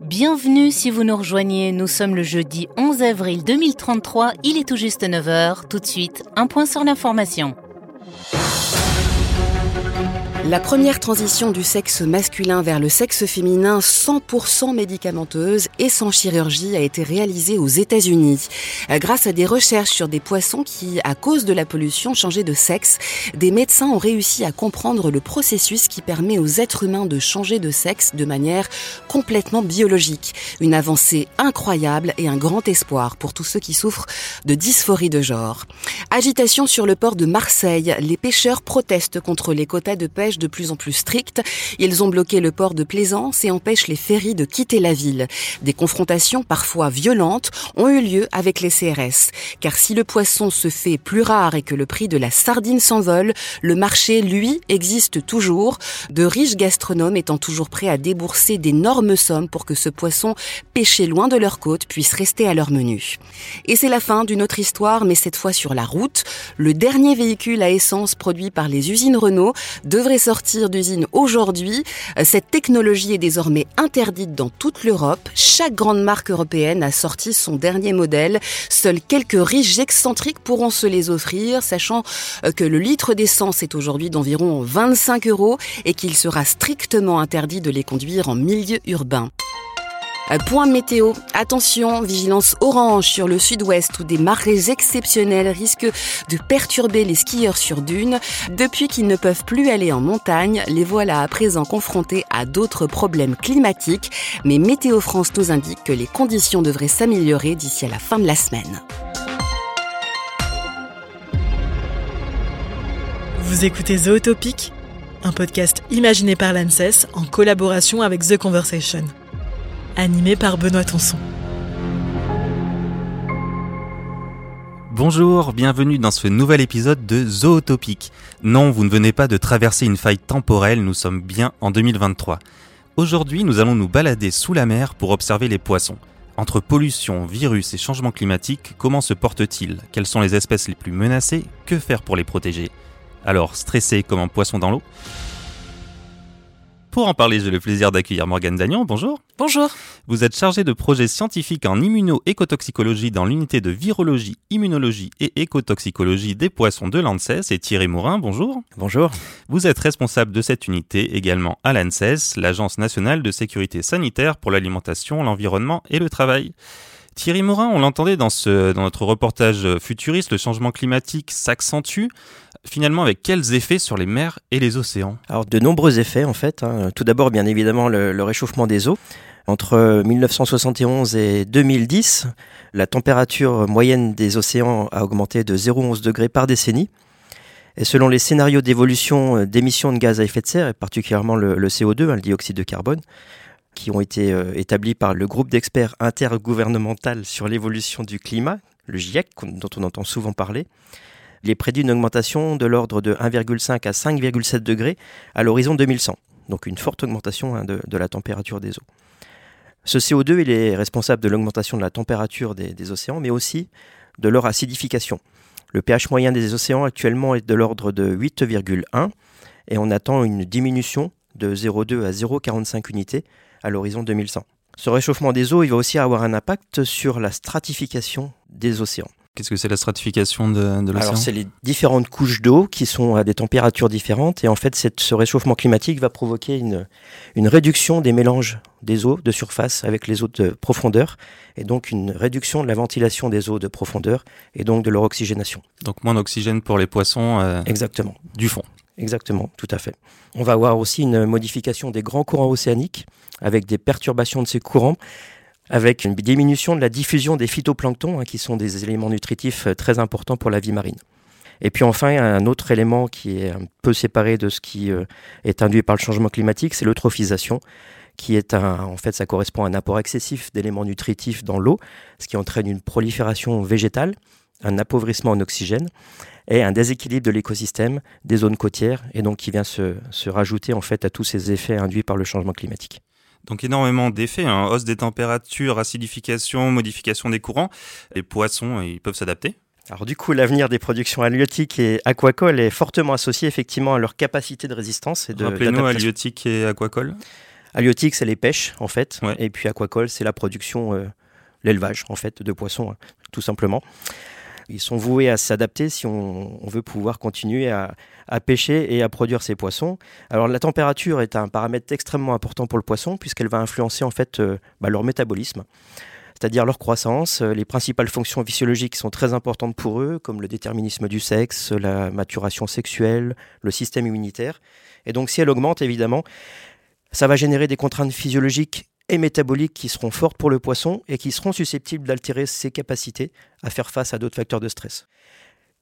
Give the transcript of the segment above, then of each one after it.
Bienvenue si vous nous rejoignez, nous sommes le jeudi 11 avril 2033, il est tout juste 9h, tout de suite, un point sur l'information. La première transition du sexe masculin vers le sexe féminin 100% médicamenteuse et sans chirurgie a été réalisée aux États-Unis. Grâce à des recherches sur des poissons qui, à cause de la pollution, changeaient de sexe, des médecins ont réussi à comprendre le processus qui permet aux êtres humains de changer de sexe de manière complètement biologique. Une avancée incroyable et un grand espoir pour tous ceux qui souffrent de dysphorie de genre. Agitation sur le port de Marseille. Les pêcheurs protestent contre les quotas de pêche de plus en plus strictes. Ils ont bloqué le port de Plaisance et empêchent les ferries de quitter la ville. Des confrontations parfois violentes ont eu lieu avec les CRS. Car si le poisson se fait plus rare et que le prix de la sardine s'envole, le marché, lui, existe toujours. De riches gastronomes étant toujours prêts à débourser d'énormes sommes pour que ce poisson pêché loin de leur côte puisse rester à leur menu. Et c'est la fin d'une autre histoire, mais cette fois sur la route. Le dernier véhicule à essence produit par les usines Renault devrait sortir d'usine aujourd'hui. Cette technologie est désormais interdite dans toute l'Europe. Chaque grande marque européenne a sorti son dernier modèle. Seuls quelques riches excentriques pourront se les offrir, sachant euh, que le litre d'essence est aujourd'hui d'environ 25 euros et qu'il sera strictement interdit de les conduire en milieu urbain. Euh, point météo. Attention, vigilance orange sur le sud-ouest où des marées exceptionnelles risquent de perturber les skieurs sur dune. Depuis qu'ils ne peuvent plus aller en montagne, les voilà à présent confrontés à d'autres problèmes climatiques. Mais Météo France nous indique que les conditions devraient s'améliorer d'ici à la fin de la semaine. Vous écoutez Zootopic, un podcast imaginé par l'ANSES en collaboration avec The Conversation animé par Benoît Tonson. Bonjour, bienvenue dans ce nouvel épisode de Zootopic. Non, vous ne venez pas de traverser une faille temporelle, nous sommes bien en 2023. Aujourd'hui, nous allons nous balader sous la mer pour observer les poissons. Entre pollution, virus et changement climatique, comment se portent-ils? Quelles sont les espèces les plus menacées? Que faire pour les protéger? Alors, stressé comme un poisson dans l'eau? Pour en parler, j'ai le plaisir d'accueillir Morgane Dagnon. Bonjour. Bonjour. Vous êtes chargé de projets scientifiques en immuno-écotoxicologie dans l'unité de virologie, immunologie et écotoxicologie des poissons de l'ANSES et Thierry Mourin. Bonjour. Bonjour. Vous êtes responsable de cette unité également à l'ANSES, l'Agence nationale de sécurité sanitaire pour l'alimentation, l'environnement et le travail. Thierry Morin, on l'entendait dans, ce, dans notre reportage futuriste, le changement climatique s'accentue. Finalement, avec quels effets sur les mers et les océans Alors, de nombreux effets en fait. Hein. Tout d'abord, bien évidemment, le, réchauffement des eaux. Entre 1971 et 2010, la température moyenne des océans a augmenté de 0,11 degrés par décennie. Et selon les scénarios d'évolution euh, d'émissions de gaz à effet de serre, et particulièrement le, CO2, hein, le dioxyde de carbone, qui ont été euh, établis par le groupe d'experts intergouvernemental sur l'évolution du climat, le GIEC, dont on entend souvent parler. Il est prédit une augmentation de l'ordre de 1,5 à 5,7 degrés à l'horizon 2100, donc une forte augmentation hein, de, la température des eaux. Ce CO2, il est responsable de l'augmentation de la température des, océans, mais aussi de leur acidification. Le pH moyen des océans actuellement est de l'ordre de 8,1 et on attend une diminution de 0,2 à 0,45 unités à l'horizon 2100. Ce réchauffement des eaux, va aussi avoir un impact sur la stratification des océans. Qu'est-ce que c'est la stratification de, de l'océan Alors, c'est les différentes couches d'eau qui sont à des températures différentes. Et en fait, cette, ce réchauffement climatique va provoquer une, une réduction des mélanges des eaux de surface avec les eaux de profondeur. Et donc, une réduction de la ventilation des eaux de profondeur et donc de leur oxygénation. Donc, moins d'oxygène pour les poissons euh, Exactement. du fond. Exactement, tout à fait. On va avoir aussi une modification des grands courants océaniques avec des perturbations de ces courants, avec une diminution de la diffusion des phytoplanctons, hein, qui sont des éléments nutritifs euh, très importants pour la vie marine. Et puis enfin, un autre élément qui est un peu séparé de ce qui euh, est induit par le changement climatique, c'est l'eutrophisation, qui est un, en fait, ça correspond à un apport excessif d'éléments nutritifs dans l'eau, ce qui entraîne une prolifération végétale, un appauvrissement en oxygène et un déséquilibre de l'écosystème des zones côtières, et donc qui vient se, se rajouter en fait à tous ces effets induits par le changement climatique. Donc énormément d'effets, hein. hausse des températures, acidification, modification des courants. Les poissons, ils peuvent s'adapter alors du coup, l'avenir des productions halieutiques et aquacoles est fortement associé effectivement à leur capacité de résistance et de Rappelez-nous halieutiques et aquacoles. Halieutique, c'est les pêches, en fait. Ouais. Et puis aquacole, c'est la production, euh, l'élevage, en fait, de poissons, hein, tout simplement. Ils sont voués à s'adapter si on, veut pouvoir continuer à, à pêcher et à produire ces poissons. Alors la température est un paramètre extrêmement important pour le poisson puisqu'elle va influencer en fait euh, bah, leur métabolisme, c'est-à-dire leur croissance. Euh, Les principales fonctions physiologiques sont très importantes pour eux, comme le déterminisme du sexe, la maturation sexuelle, le système immunitaire. Et donc si elle augmente, évidemment, ça va générer des contraintes physiologiques et métaboliques qui seront fortes pour le poisson et qui seront susceptibles d'altérer ses capacités à faire face à d'autres facteurs de stress.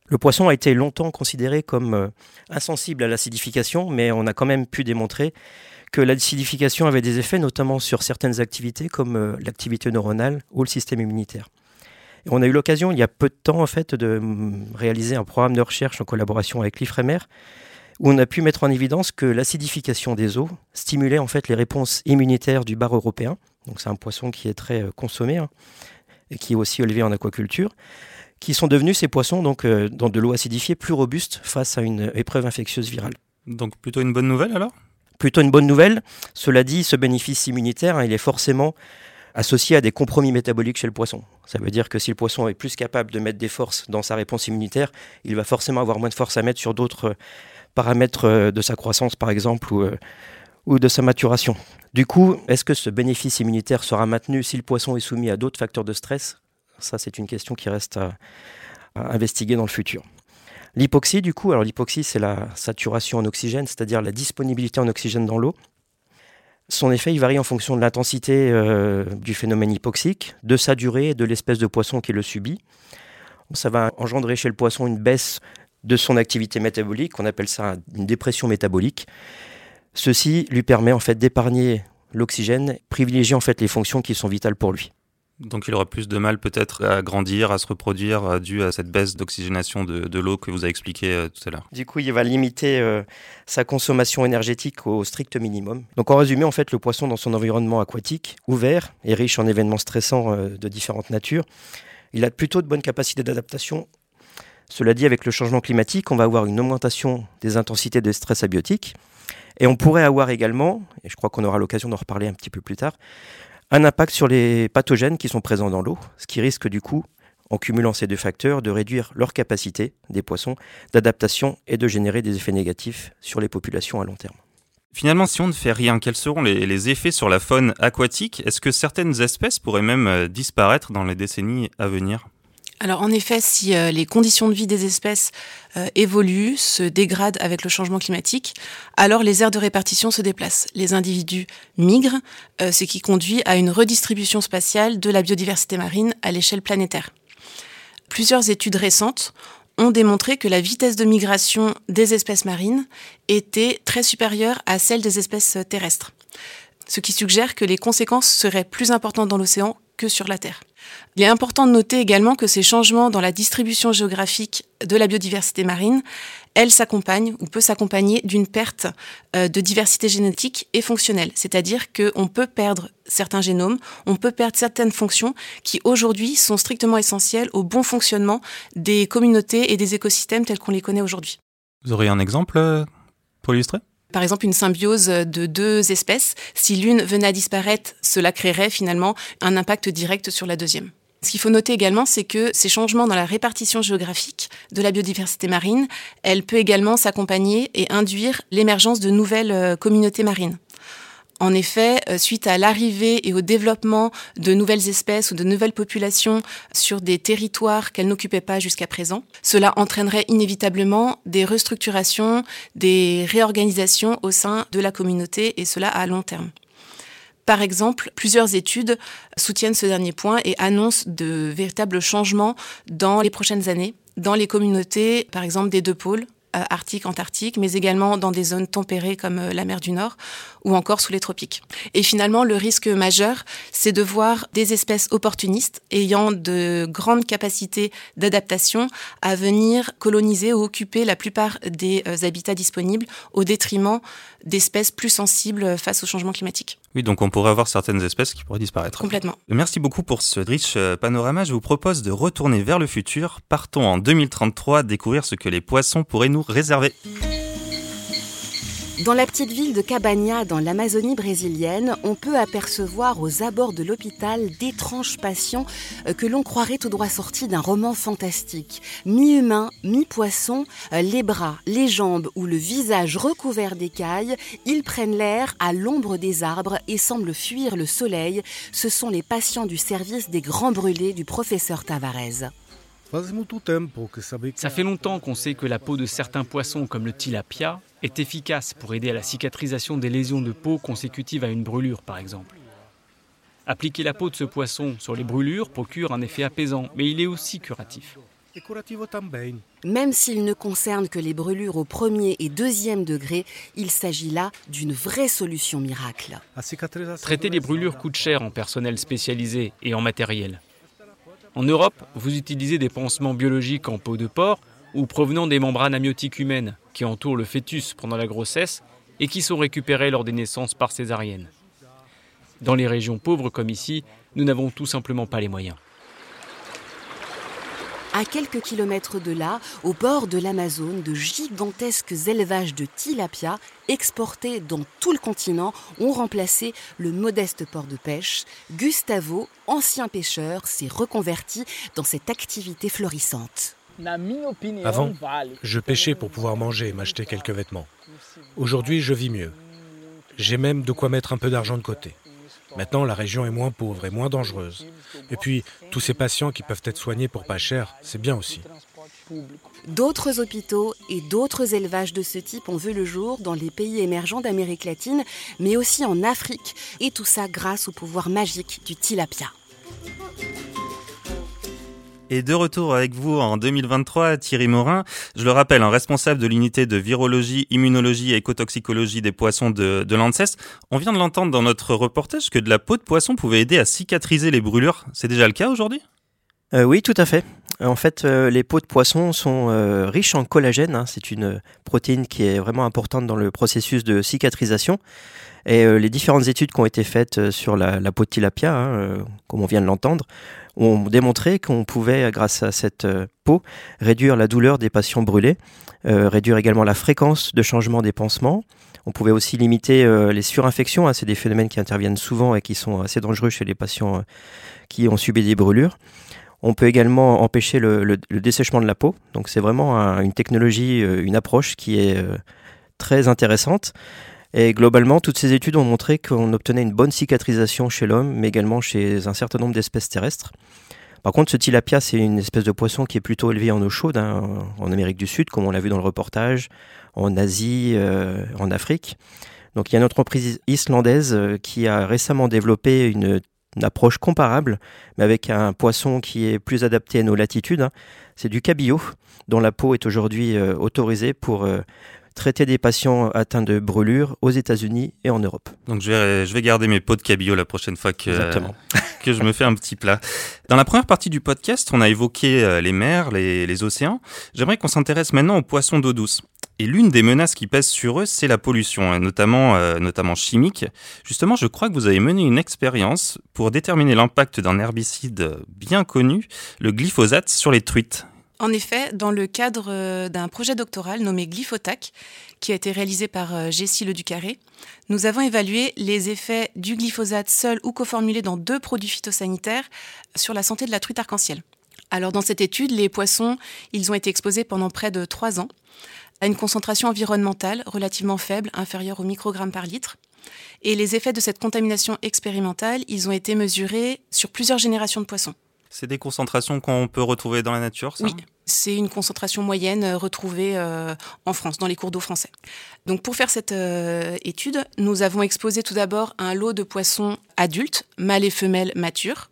Le poisson a été longtemps considéré comme euh, insensible à l'acidification, mais on a quand même pu démontrer que l'acidification avait des effets notamment sur certaines activités comme euh, l'activité neuronale ou le système immunitaire. On a eu l'occasion il y a peu de temps en fait de mm, réaliser un programme de recherche en collaboration avec l'IFREMER où on a pu mettre en évidence que l'acidification des eaux stimulait en fait les réponses immunitaires du bar européen. Donc c'est un poisson qui est très euh, consommé hein, et qui est aussi élevé en aquaculture, qui sont devenus ces poissons donc euh, dans de l'eau acidifiée plus robustes face à une épreuve infectieuse virale. Donc plutôt une bonne nouvelle alors? Plutôt une bonne nouvelle. Cela dit, ce bénéfice immunitaire, hein, il est forcément associé à des compromis métaboliques chez le poisson. Ça veut dire que si le poisson est plus capable de mettre des forces dans sa réponse immunitaire, il va forcément avoir moins de force à mettre sur d'autres euh, paramètres euh, de sa croissance, par exemple, ou, euh, ou de sa maturation. Du coup, est-ce que ce bénéfice immunitaire sera maintenu si le poisson est soumis à d'autres facteurs de stress? Ça, c'est une question qui reste à, à investiguer dans le futur. L'hypoxie, du coup, alors l'hypoxie, c'est la saturation en oxygène, c'est-à-dire la disponibilité en oxygène dans l'eau. Son effet, il varie en fonction de l'intensité euh, du phénomène hypoxique, de sa durée et de l'espèce de poisson qui le subit. Ça va engendrer chez le poisson une baisse de son activité métabolique, on appelle ça une dépression métabolique. Ceci lui permet en fait d'épargner l'oxygène, privilégier en fait les fonctions qui sont vitales pour lui. Donc il aura plus de mal peut-être à grandir, à se reproduire euh, dû à cette baisse d'oxygénation de, de l'eau que vous avez expliqué euh, tout à l'heure. Du coup, il va limiter euh, sa consommation énergétique au strict minimum. Donc en résumé, en fait, le poisson dans son environnement aquatique, ouvert et riche en événements stressants euh, de différentes natures, il a plutôt de bonnes capacités d'adaptation. Cela dit, avec le changement climatique, on va avoir une augmentation des intensités de stress abiotique. Et on pourrait avoir également, et je crois qu'on aura l'occasion d'en reparler un petit peu plus tard, un impact sur les pathogènes qui sont présents dans l'eau, ce qui risque du coup, en cumulant ces deux facteurs, de réduire leur capacité des poissons d'adaptation et de générer des effets négatifs sur les populations à long terme. Finalement, si on ne fait rien, quels seront les, les effets sur la faune aquatique? Est-ce que certaines espèces pourraient même euh, disparaître dans les décennies à venir? Alors en effet, si euh, les conditions de vie des espèces euh, évoluent, se dégradent avec le changement climatique, alors les aires de répartition se déplacent. Les individus migrent, euh, ce qui conduit à une redistribution spatiale de la biodiversité marine à l'échelle planétaire. Plusieurs études récentes ont démontré que la vitesse de migration des espèces marines était très supérieure à celle des espèces terrestres, ce qui suggère que les conséquences seraient plus importantes dans l'océan sur la Terre. Il est important de noter également que ces changements dans la distribution géographique de la biodiversité marine, elle s'accompagne ou peut s'accompagner d'une perte euh, de diversité génétique et fonctionnelle. C'est-à-dire qu'on peut perdre certains génomes, on peut perdre certaines fonctions qui aujourd'hui sont strictement essentielles au bon fonctionnement des communautés et des écosystèmes tels qu'on les connaît aujourd'hui. Vous auriez un exemple euh, pour illustrer? Par exemple, une symbiose de deux espèces, si l'une venait à disparaître, cela créerait finalement un impact direct sur la deuxième. Ce qu'il faut noter également, c'est que ces changements dans la répartition géographique de la biodiversité marine, elle peut également s'accompagner et induire l'émergence de nouvelles euh, communautés marines. En effet, euh, suite à l'arrivée et au développement de nouvelles espèces ou de nouvelles populations sur des territoires qu'elles n'occupaient pas jusqu'à présent, cela entraînerait inévitablement des restructurations, des réorganisations au sein de la communauté et cela à long terme. Par exemple, plusieurs études soutiennent ce dernier point et annoncent de véritables changements dans les prochaines années dans les communautés, par exemple des deux pôles, Arctique, Antarctique, mais également dans des zones tempérées comme euh, la mer du Nord ou encore sous les tropiques. Et finalement, le risque majeur, c'est de voir des espèces opportunistes ayant de grandes capacités d'adaptation à venir coloniser ou occuper la plupart des euh, habitats disponibles au détriment d'espèces plus sensibles face au changement climatique. Oui, donc on pourrait avoir certaines espèces qui pourraient disparaître. Complètement. Merci beaucoup pour ce riche euh, panorama. Je vous propose de retourner vers le futur. Partons en 2033 découvrir ce que les poissons pourraient nous réserver. Dans la petite ville de Cabana, dans l'Amazonie brésilienne, on peut apercevoir aux abords de l'hôpital d'étranges patients euh, que l'on croirait tout droit sortis d'un roman fantastique. Mi-humain, mi-poisson, euh, les bras, les jambes ou le visage recouvert d'écailles, ils prennent l'air à l'ombre des arbres et semblent fuir le soleil. Ce sont les patients du service des grands brûlés du professeur Tavares. Ça fait longtemps qu'on sait que la peau de certains poissons comme le tilapia est efficace pour aider à la cicatrisation des lésions de peau consécutives à une brûlure par exemple. Appliquer la peau de ce poisson sur les brûlures procure un effet apaisant, mais il est aussi curatif. Même s'il ne concerne que les brûlures au premier et deuxième degré, il s'agit là d'une vraie solution miracle. Traiter les brûlures coûte cher en personnel spécialisé et en matériel. En Europe, vous utilisez des pansements biologiques en peau de porc ou provenant des membranes amniotiques humaines qui entourent le fœtus pendant la grossesse et qui sont récupérées lors des naissances par césarienne. Dans les régions pauvres comme ici, nous n'avons tout simplement pas les moyens. À quelques kilomètres de là, au bord de l'Amazone, de gigantesques élevages de tilapia exportés dans tout le continent ont remplacé le modeste port de pêche. Gustavo, ancien pêcheur, s'est reconverti dans cette activité florissante. Avant, je pêchais pour pouvoir manger et m'acheter quelques vêtements. Aujourd'hui, je vis mieux. J'ai même de quoi mettre un peu d'argent de côté. Maintenant, la région est moins pauvre et moins dangereuse. Et puis, tous ces patients qui peuvent être soignés pour pas cher, c'est bien aussi. D'autres hôpitaux et d'autres élevages de ce type ont vu le jour dans les pays émergents d'Amérique latine, mais aussi en Afrique. Et tout ça grâce au pouvoir magique du tilapia. Et de retour avec vous en 2023, Thierry Morin, je le rappelle, un responsable de l'unité de virologie, immunologie et écotoxicologie des poissons de, de l'ANSES. On vient de l'entendre dans notre reportage que de la peau de poisson pouvait aider à cicatriser les brûlures. C'est déjà le cas aujourd'hui? Euh, Oui, tout à fait. En fait, euh, les peaux de poisson sont euh, riches en collagène. Hein. C'est une protéine qui est vraiment importante dans le processus de cicatrisation. Et euh, les différentes études qui ont été faites euh, sur la, peau de tilapia, hein, euh, comme on vient de l'entendre, ont démontré qu'on pouvait, grâce à cette peau, réduire la douleur des patients brûlés, réduire également la fréquence de changement des pansements. On pouvait aussi limiter les surinfections, hein, c'est des phénomènes qui interviennent souvent et qui sont assez dangereux chez les patients qui ont subi des brûlures. On peut également empêcher le, dessèchement de la peau. Donc c'est vraiment un, une technologie, une approche qui est très intéressante. Et globalement, toutes ces études ont montré qu'on obtenait une bonne cicatrisation chez l'homme, mais également chez un certain nombre d'espèces terrestres. Par contre, ce tilapia, c'est une espèce de poisson qui est plutôt élevé en eau chaude, hein, en Amérique du Sud, comme on l'a vu dans le reportage, en Asie, euh, en Afrique. Donc il y a une entreprise islandaise euh, qui a récemment développé une, approche comparable, mais avec un poisson qui est plus adapté à nos latitudes. Hein. C'est du cabillaud, dont la peau est aujourd'hui euh, autorisée pour euh, traiter des patients atteints de brûlures aux États-Unis et en Europe. Donc je vais, je vais garder mes pots de cabillaud la prochaine fois que, que je me fais un petit plat. Dans la première partie du podcast, on a évoqué euh, les mers, les, les océans. J'aimerais qu'on s'intéresse maintenant aux poissons d'eau douce. Et l'une des menaces qui pèsent sur eux, c'est la pollution, notamment, euh, notamment chimique. Justement, je crois que vous avez mené une expérience pour déterminer l'impact d'un herbicide bien connu, le glyphosate, sur les truites. En effet, dans le cadre euh, d'un projet doctoral nommé Glyphotac, qui a été réalisé par euh, Jessie Le Ducarré, nous avons évalué les effets du glyphosate seul ou coformulé dans deux produits phytosanitaires sur la santé de la truite arc-en-ciel. Alors dans cette étude, les poissons, ils ont été exposés pendant près de trois ans à une concentration environnementale relativement faible, inférieure au microgramme par litre. Et les effets de cette contamination expérimentale, ils ont été mesurés sur plusieurs générations de poissons. C'est des concentrations qu'on peut retrouver dans la nature, ça? Oui, c'est une concentration moyenne euh, retrouvée euh, en France, dans les cours d'eau français. Donc pour faire cette euh, étude, nous avons exposé tout d'abord un lot de poissons adultes, mâles et femelles matures.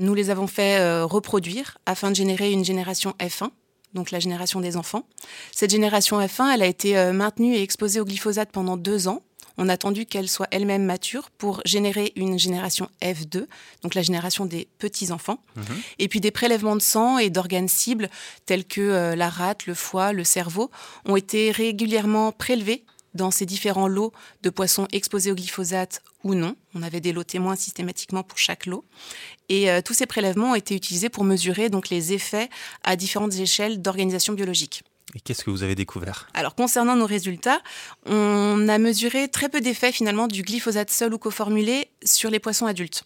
Nous les avons fait euh, reproduire afin de générer une génération F1, donc la génération des enfants. Cette génération F1, elle a été euh, maintenue et exposée au glyphosate pendant deux ans on a attendu qu'elle soit elle-même mature pour générer une génération F2, donc la génération des petits-enfants, mmh. et puis des prélèvements de sang et d'organes cibles tels que euh, la rate, le foie, le cerveau, ont été régulièrement prélevés dans ces différents lots de poissons exposés au glyphosate ou non. On avait des lots témoins systématiquement pour chaque lot. Et euh, tous ces prélèvements ont été utilisés pour mesurer donc les effets à différentes échelles d'organisation biologique. Et qu'est-ce que vous avez découvert? Alors concernant nos résultats, on a mesuré très peu d'effets finalement du glyphosate seul ou coformulé sur les poissons adultes.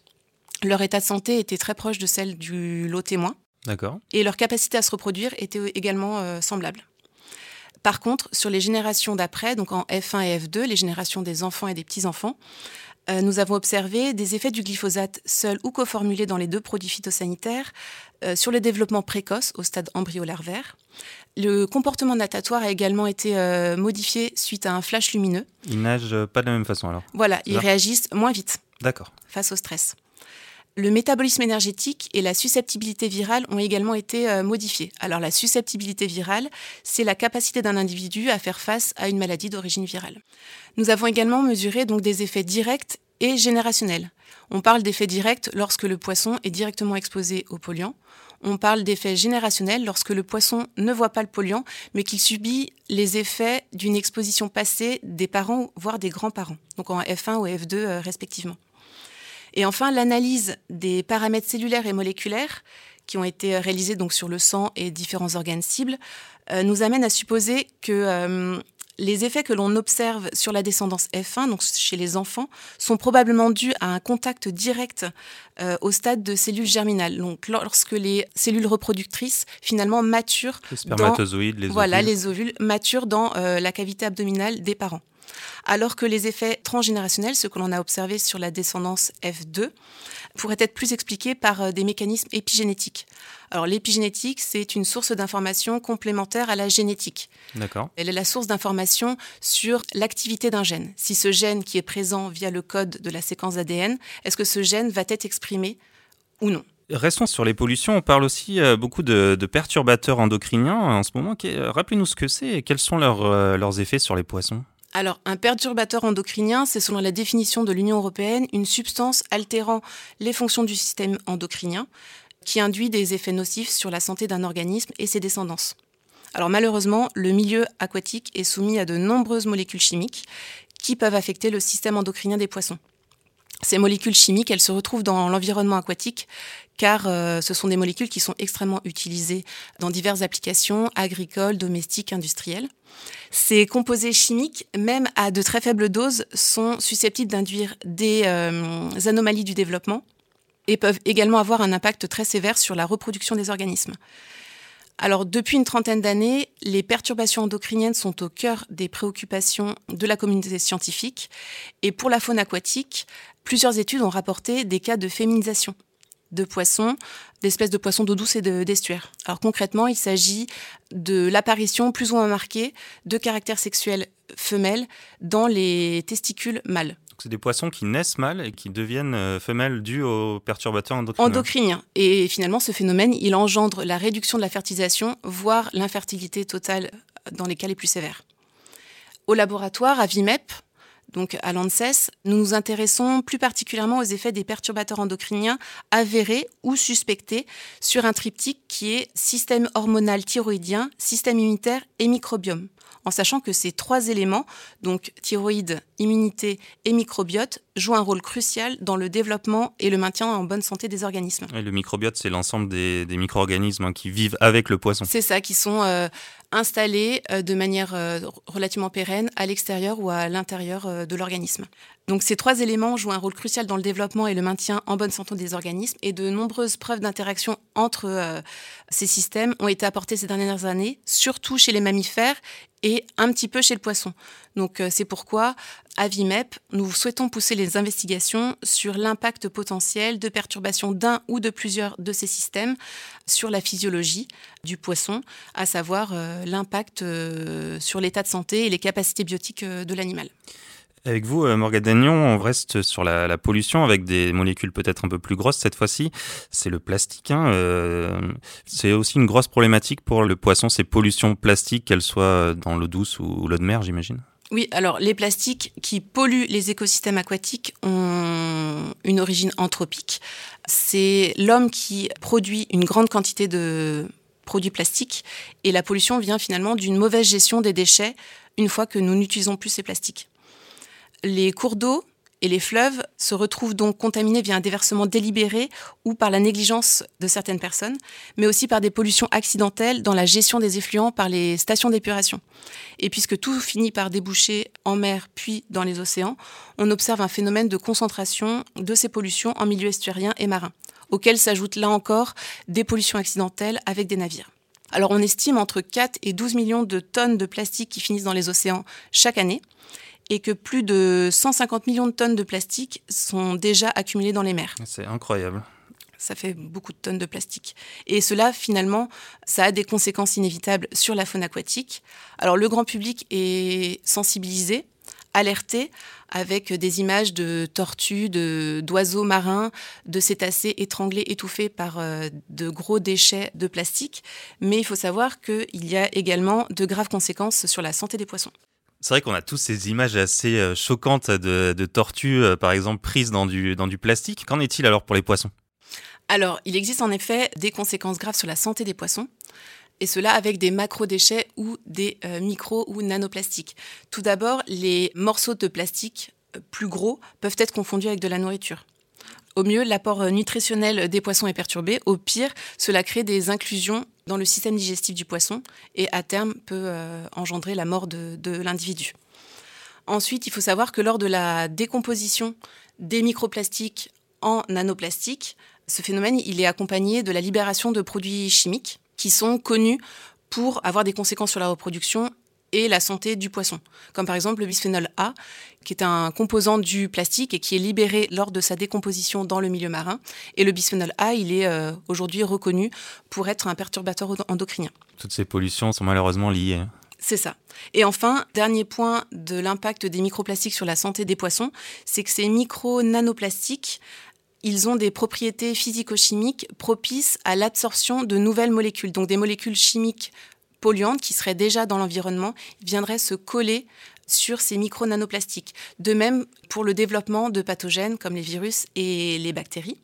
Leur état de santé était très proche de celle du lot témoin. D'accord. Et leur capacité à se reproduire était également euh, semblable. Par contre, sur les générations d'après, donc en F1 et F2, les générations des enfants et des petits-enfants, euh, nous avons observé des effets du glyphosate seul ou coformulé dans les deux produits phytosanitaires euh, sur le développement précoce au stade embryo-larvaire. Le comportement natatoire a également été euh, modifié suite à un flash lumineux. Ils nagent pas de la même façon alors Voilà, ils réagissent moins vite. D'accord. Face au stress. Le métabolisme énergétique et la susceptibilité virale ont également été modifiés. Alors la susceptibilité virale, c'est la capacité d'un individu à faire face à une maladie d'origine virale. Nous avons également mesuré donc des effets directs et générationnels. On parle d'effets directs lorsque le poisson est directement exposé au polluant. On parle d'effets générationnels lorsque le poisson ne voit pas le polluant, mais qu'il subit les effets d'une exposition passée des parents, voire des grands-parents, donc en F1 ou F2 euh, respectivement. Et enfin, l'analyse des paramètres cellulaires et moléculaires qui ont été réalisés donc sur le sang et différents organes cibles euh, nous amène à supposer que euh, les effets que l'on observe sur la descendance F1, donc chez les enfants, sont probablement dus à un contact direct euh, au stade de cellules germinales. Donc, lorsque les cellules reproductrices finalement maturent, les spermatozoïdes, les voilà, les ovules maturent dans la cavité abdominale des parents. Alors que les effets transgénérationnels, ce que l'on a observé sur la descendance F2, pourraient être plus expliqués par euh, des mécanismes épigénétiques. Alors l'épigénétique, c'est une source d'information complémentaire à la génétique. D'accord. Elle est la source d'information sur l'activité d'un gène. Si ce gène qui est présent via le code de la séquence ADN, est-ce que ce gène va être exprimé ou non? Restons sur les pollutions. On parle aussi euh, beaucoup de, perturbateurs endocriniens en ce moment. Rappelez-nous ce que c'est et quels sont leurs, euh, leurs effets sur les poissons? Alors, un perturbateur endocrinien, c'est selon la définition de l'Union européenne une substance altérant les fonctions du système endocrinien qui induit des effets nocifs sur la santé d'un organisme et ses descendances. Alors malheureusement, le milieu aquatique est soumis à de nombreuses molécules chimiques qui peuvent affecter le système endocrinien des poissons. Ces molécules chimiques, elles se retrouvent dans l'environnement aquatique car euh, ce sont des molécules qui sont extrêmement utilisées dans diverses applications agricoles, domestiques, industrielles. Ces composés chimiques, même à de très faibles doses, sont susceptibles d'induire des euh, anomalies du développement et peuvent également avoir un impact très sévère sur la reproduction des organismes. Alors, depuis une trentaine d'années, les perturbations endocriniennes sont au cœur des préoccupations de la communauté scientifique. Et pour la faune aquatique, plusieurs études ont rapporté des cas de féminisation de poissons, d'espèces de poissons d'eau douce et d'estuaire. Alors concrètement, il s'agit de l'apparition plus ou moins marquée de caractères sexuels femelles dans les testicules mâles. C'est des poissons qui naissent mâles et qui deviennent euh, femelles dues aux perturbateurs endocriniens. Endocriniens. Et finalement, ce phénomène, il engendre la réduction de la fertilisation, voire l'infertilité totale dans les cas les plus sévères. Au laboratoire, à VIMEP, donc à l'ANSES, nous nous intéressons plus particulièrement aux effets des perturbateurs endocriniens avérés ou suspectés sur un triptyque qui est système hormonal thyroïdien, système immunitaire et microbiome en sachant que ces trois éléments, donc thyroïde, immunité et microbiote, jouent un rôle crucial dans le développement et le maintien en bonne santé des organismes. le microbiote, c'est l'ensemble des, micro-organismes hein, qui vivent avec le poisson. C'est ça, qui sont euh, installés euh, de manière euh, relativement pérenne à l'extérieur ou à l'intérieur de l'organisme. Donc ces trois éléments jouent un rôle crucial dans le développement et le maintien en bonne santé des organismes et de nombreuses preuves d'interaction entre ces systèmes ont été apportées ces dernières années, surtout chez les mammifères et un petit peu chez le poisson. Donc euh, c'est pourquoi à VIMEP, nous souhaitons pousser les investigations sur l'impact potentiel de perturbation d'un ou de plusieurs de ces systèmes sur la physiologie du poisson, à savoir euh, l'impact euh, sur l'état de santé et les capacités biotiques de l'animal. Avec vous, euh, Morgane Dagnon, on reste sur la, pollution avec des molécules peut-être un peu plus grosses cette fois-ci. C'est le plastique. Hein, euh, c'est aussi une grosse problématique pour le poisson, ces pollutions plastiques, qu'elles soient dans l'eau douce ou, l'eau de mer, j'imagine. Oui, alors les plastiques qui polluent les écosystèmes aquatiques ont une origine anthropique. C'est l'homme qui produit une grande quantité de produits plastiques et la pollution vient finalement d'une mauvaise gestion des déchets une fois que nous n'utilisons plus ces plastiques les cours d'eau et les fleuves se retrouvent donc contaminés via un déversement délibéré ou par la négligence de certaines personnes, mais aussi par des pollutions accidentelles dans la gestion des effluents par les stations d'épuration. Et puisque tout finit par déboucher en mer puis dans les océans, on observe un phénomène de concentration de ces pollutions en milieu estuarien et marin, auquel s'ajoutent là encore des pollutions accidentelles avec des navires. Alors on estime entre 4 et 12 millions de tonnes de plastique qui finissent dans les océans chaque année et que plus de 150 millions de tonnes de plastique sont déjà accumulées dans les mers. C'est incroyable. Ça fait beaucoup de tonnes de plastique. Et cela, finalement, ça a des conséquences inévitables sur la faune aquatique. Alors le grand public est sensibilisé, alerté, avec des images de tortues, d'oiseaux marins, de cétacés étranglés, étouffés par euh, de gros déchets de plastique. Mais il faut savoir qu'il y a également de graves conséquences sur la santé des poissons. C'est vrai qu'on a tous ces images assez euh, choquantes de, tortues, euh, par exemple, prises dans du, plastique. Qu'en est-il alors pour les poissons? Alors, il existe en effet des conséquences graves sur la santé des poissons et cela avec des macro-déchets ou des euh, micro- ou nanoplastiques. Tout d'abord, les morceaux de plastique plus gros peuvent être confondus avec de la nourriture. Au mieux, l'apport nutritionnel des poissons est perturbé. Au pire, cela crée des inclusions dans le système digestif du poisson et à terme peut euh, engendrer la mort de, l'individu. Ensuite, il faut savoir que lors de la décomposition des microplastiques en nanoplastiques, ce phénomène il est accompagné de la libération de produits chimiques qui sont connus pour avoir des conséquences sur la reproduction et la santé du poisson, comme par exemple le bisphénol A, qui est un composant du plastique et qui est libéré lors de sa décomposition dans le milieu marin. Et le bisphénol A, il est euh, aujourd'hui reconnu pour être un perturbateur endocrinien. Toutes ces pollutions sont malheureusement liées. Hein. C'est ça. Et enfin, dernier point de l'impact des microplastiques sur la santé des poissons, c'est que ces micro-nanoplastiques, ils ont des propriétés physico-chimiques propices à l'absorption de nouvelles molécules, donc des molécules chimiques polluantes qui seraient déjà dans l'environnement viendraient se coller sur ces micro-nanoplastiques. De même pour le développement de pathogènes comme les virus et les bactéries.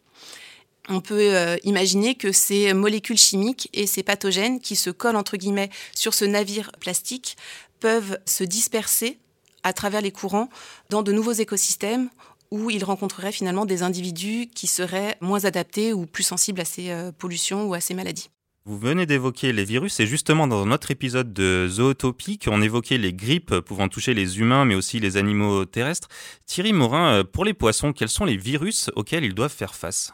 On peut euh, imaginer que ces molécules chimiques et ces pathogènes qui se collent entre guillemets sur ce navire plastique peuvent se disperser à travers les courants dans de nouveaux écosystèmes où ils rencontreraient finalement des individus qui seraient moins adaptés ou plus sensibles à ces euh, pollutions ou à ces maladies. Vous venez d'évoquer les virus et justement dans notre épisode de Zootopie, on évoquait les grippes pouvant toucher les humains mais aussi les animaux terrestres. Thierry Morin, euh, pour les poissons, quels sont les virus auxquels ils doivent faire face?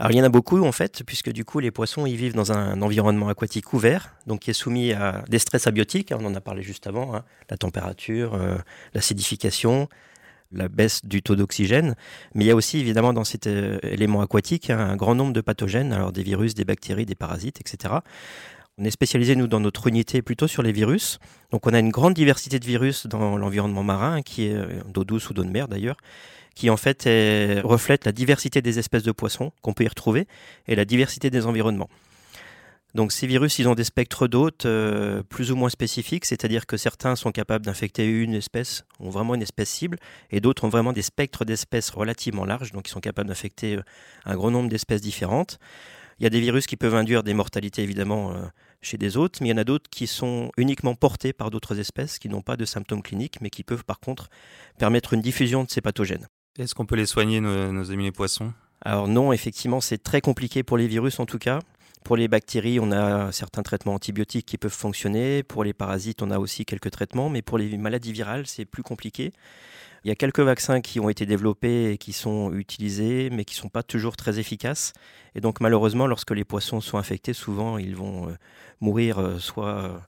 Alors il y en a beaucoup en fait, puisque du coup les poissons vivent dans un environnement aquatique ouvert, donc qui est soumis à des stress abiotiques, hein, on en a parlé juste avant, hein, la température, euh, l'acidification, la baisse du taux d'oxygène, mais il y a aussi évidemment dans cet euh, élément aquatique un grand nombre de pathogènes, alors des virus, des bactéries, des parasites, etc. On est spécialisé, nous, dans notre unité plutôt sur les virus. Donc on a une grande diversité de virus dans l'environnement marin, qui est euh, d'eau douce ou d'eau de mer d'ailleurs, qui en fait reflète la diversité des espèces de poissons qu'on peut y retrouver et la diversité des environnements. Donc ces virus, ils ont des spectres d'hôtes euh, plus ou moins spécifiques, c'est-à-dire que certains sont capables d'infecter une espèce, ont vraiment une espèce cible, et d'autres ont vraiment des spectres d'espèces relativement larges, donc ils sont capables d'infecter euh, un grand nombre d'espèces différentes. Il y a des virus qui peuvent induire des mortalités évidemment euh, chez des hôtes, mais il y en a d'autres qui sont uniquement portés par d'autres espèces qui n'ont pas de symptômes cliniques, mais qui peuvent par contre permettre une diffusion de ces pathogènes. Est-ce qu'on peut les soigner, nos, nos amis les poissons? Alors non, effectivement, c'est très compliqué pour les virus en tout cas. Pour les bactéries, on a certains traitements antibiotiques qui peuvent fonctionner. Pour les parasites, on a aussi quelques traitements. Mais pour les maladies virales, c'est plus compliqué. Il y a quelques vaccins qui ont été développés et qui sont utilisés, mais qui ne sont pas toujours très efficaces. Et donc malheureusement, lorsque les poissons sont infectés, souvent ils vont euh, mourir euh, soit, euh,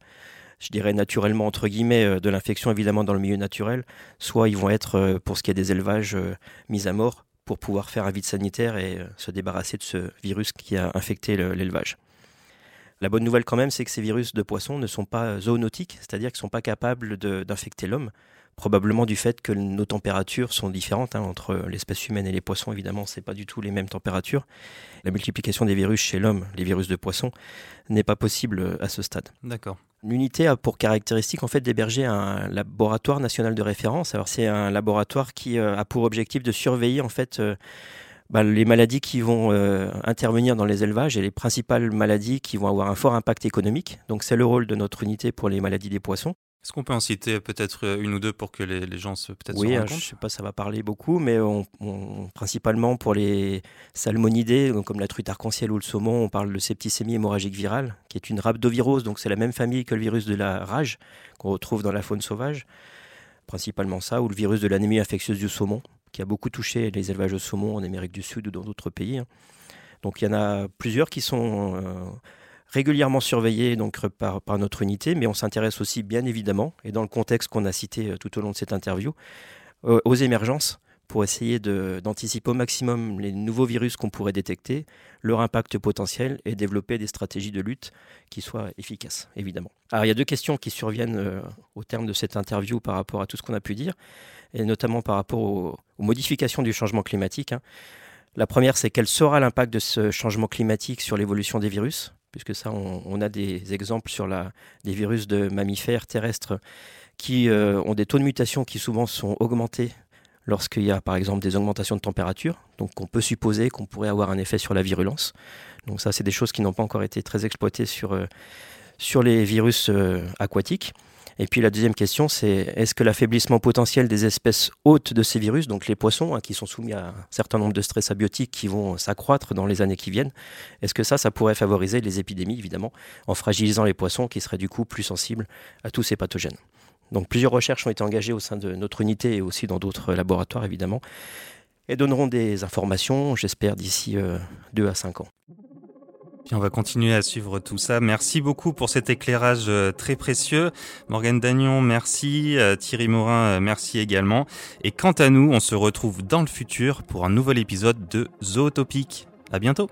je dirais naturellement, entre guillemets, de l'infection évidemment dans le milieu naturel, soit ils vont être, pour ce qui est des élevages, mis à mort pour pouvoir faire un vide sanitaire et euh, se débarrasser de ce virus qui a infecté l'élevage. La bonne nouvelle quand même, c'est que ces virus de poissons ne sont pas zoonotiques, c'est-à-dire qu'ils ne sont pas capables d'infecter l'homme, probablement du fait que nos températures sont différentes hein, entre l'espèce humaine et les poissons. Évidemment, ce n'est pas du tout les mêmes températures. La multiplication des virus chez l'homme, les virus de poissons, n'est pas possible euh, à ce stade. D'accord. L'unité a pour caractéristique en fait d'héberger un laboratoire national de référence. Alors c'est un laboratoire qui euh, a pour objectif de surveiller en fait euh, bah, les maladies qui vont intervenir dans les élevages et les principales maladies qui vont avoir un fort impact économique. Donc c'est le rôle de notre unité pour les maladies des poissons. Est-ce qu'on peut en citer peut-être une ou deux pour que les, gens se peut-être oui, se hein, je ne sais pas, ça va parler beaucoup, mais on, principalement pour les salmonidés, comme la truite arc-en-ciel ou le saumon, on parle de septicémie hémorragique virale, qui est une rhabdovirose, donc c'est la même famille que le virus de la rage qu'on retrouve dans la faune sauvage, principalement ça, ou le virus de l'anémie infectieuse du saumon, qui a beaucoup touché les élevages de saumon en Amérique du Sud ou dans d'autres pays. Hein. Donc il y en a plusieurs qui sont euh, régulièrement surveillés donc, par, par, notre unité, mais on s'intéresse aussi bien évidemment, et dans le contexte qu'on a cité euh, tout au long de cette interview, euh, aux émergences pour essayer d'anticiper au maximum les nouveaux virus qu'on pourrait détecter, leur impact potentiel et développer des stratégies de lutte qui soient efficaces, évidemment. Alors il y a deux questions qui surviennent euh, au terme de cette interview par rapport à tout ce qu'on a pu dire, et notamment par rapport aux, modifications du changement climatique. Hein. La première, c'est quel sera l'impact de ce changement climatique sur l'évolution des virus? Puisque ça, on, a des exemples sur la, des virus de mammifères terrestres qui euh, ont des taux de mutation qui souvent sont augmentés lorsqu'il y a par exemple des augmentations de température. Donc on peut supposer qu'on pourrait avoir un effet sur la virulence. Donc ça, c'est des choses qui n'ont pas encore été très exploitées sur, euh, les virus euh, aquatiques. Et puis la deuxième question, c'est est-ce que l'affaiblissement potentiel des espèces hôtes de ces virus, donc les poissons, hein, qui sont soumis à un certain nombre de stress abiotiques qui vont s'accroître dans les années qui viennent, est-ce que ça, ça pourrait favoriser les épidémies, évidemment, en fragilisant les poissons qui seraient du coup plus sensibles à tous ces pathogènes? Donc plusieurs recherches ont été engagées au sein de notre unité et aussi dans d'autres laboratoires, évidemment, et donneront des informations, j'espère, d'ici 2 euh, à 5 ans on va continuer à suivre tout ça. Merci beaucoup pour cet éclairage euh, très précieux. Morgane Dagnon, merci. Euh, Thierry Morin, euh, merci également. Et quant à nous, on se retrouve dans le futur pour un nouvel épisode de Zootopique. À bientôt.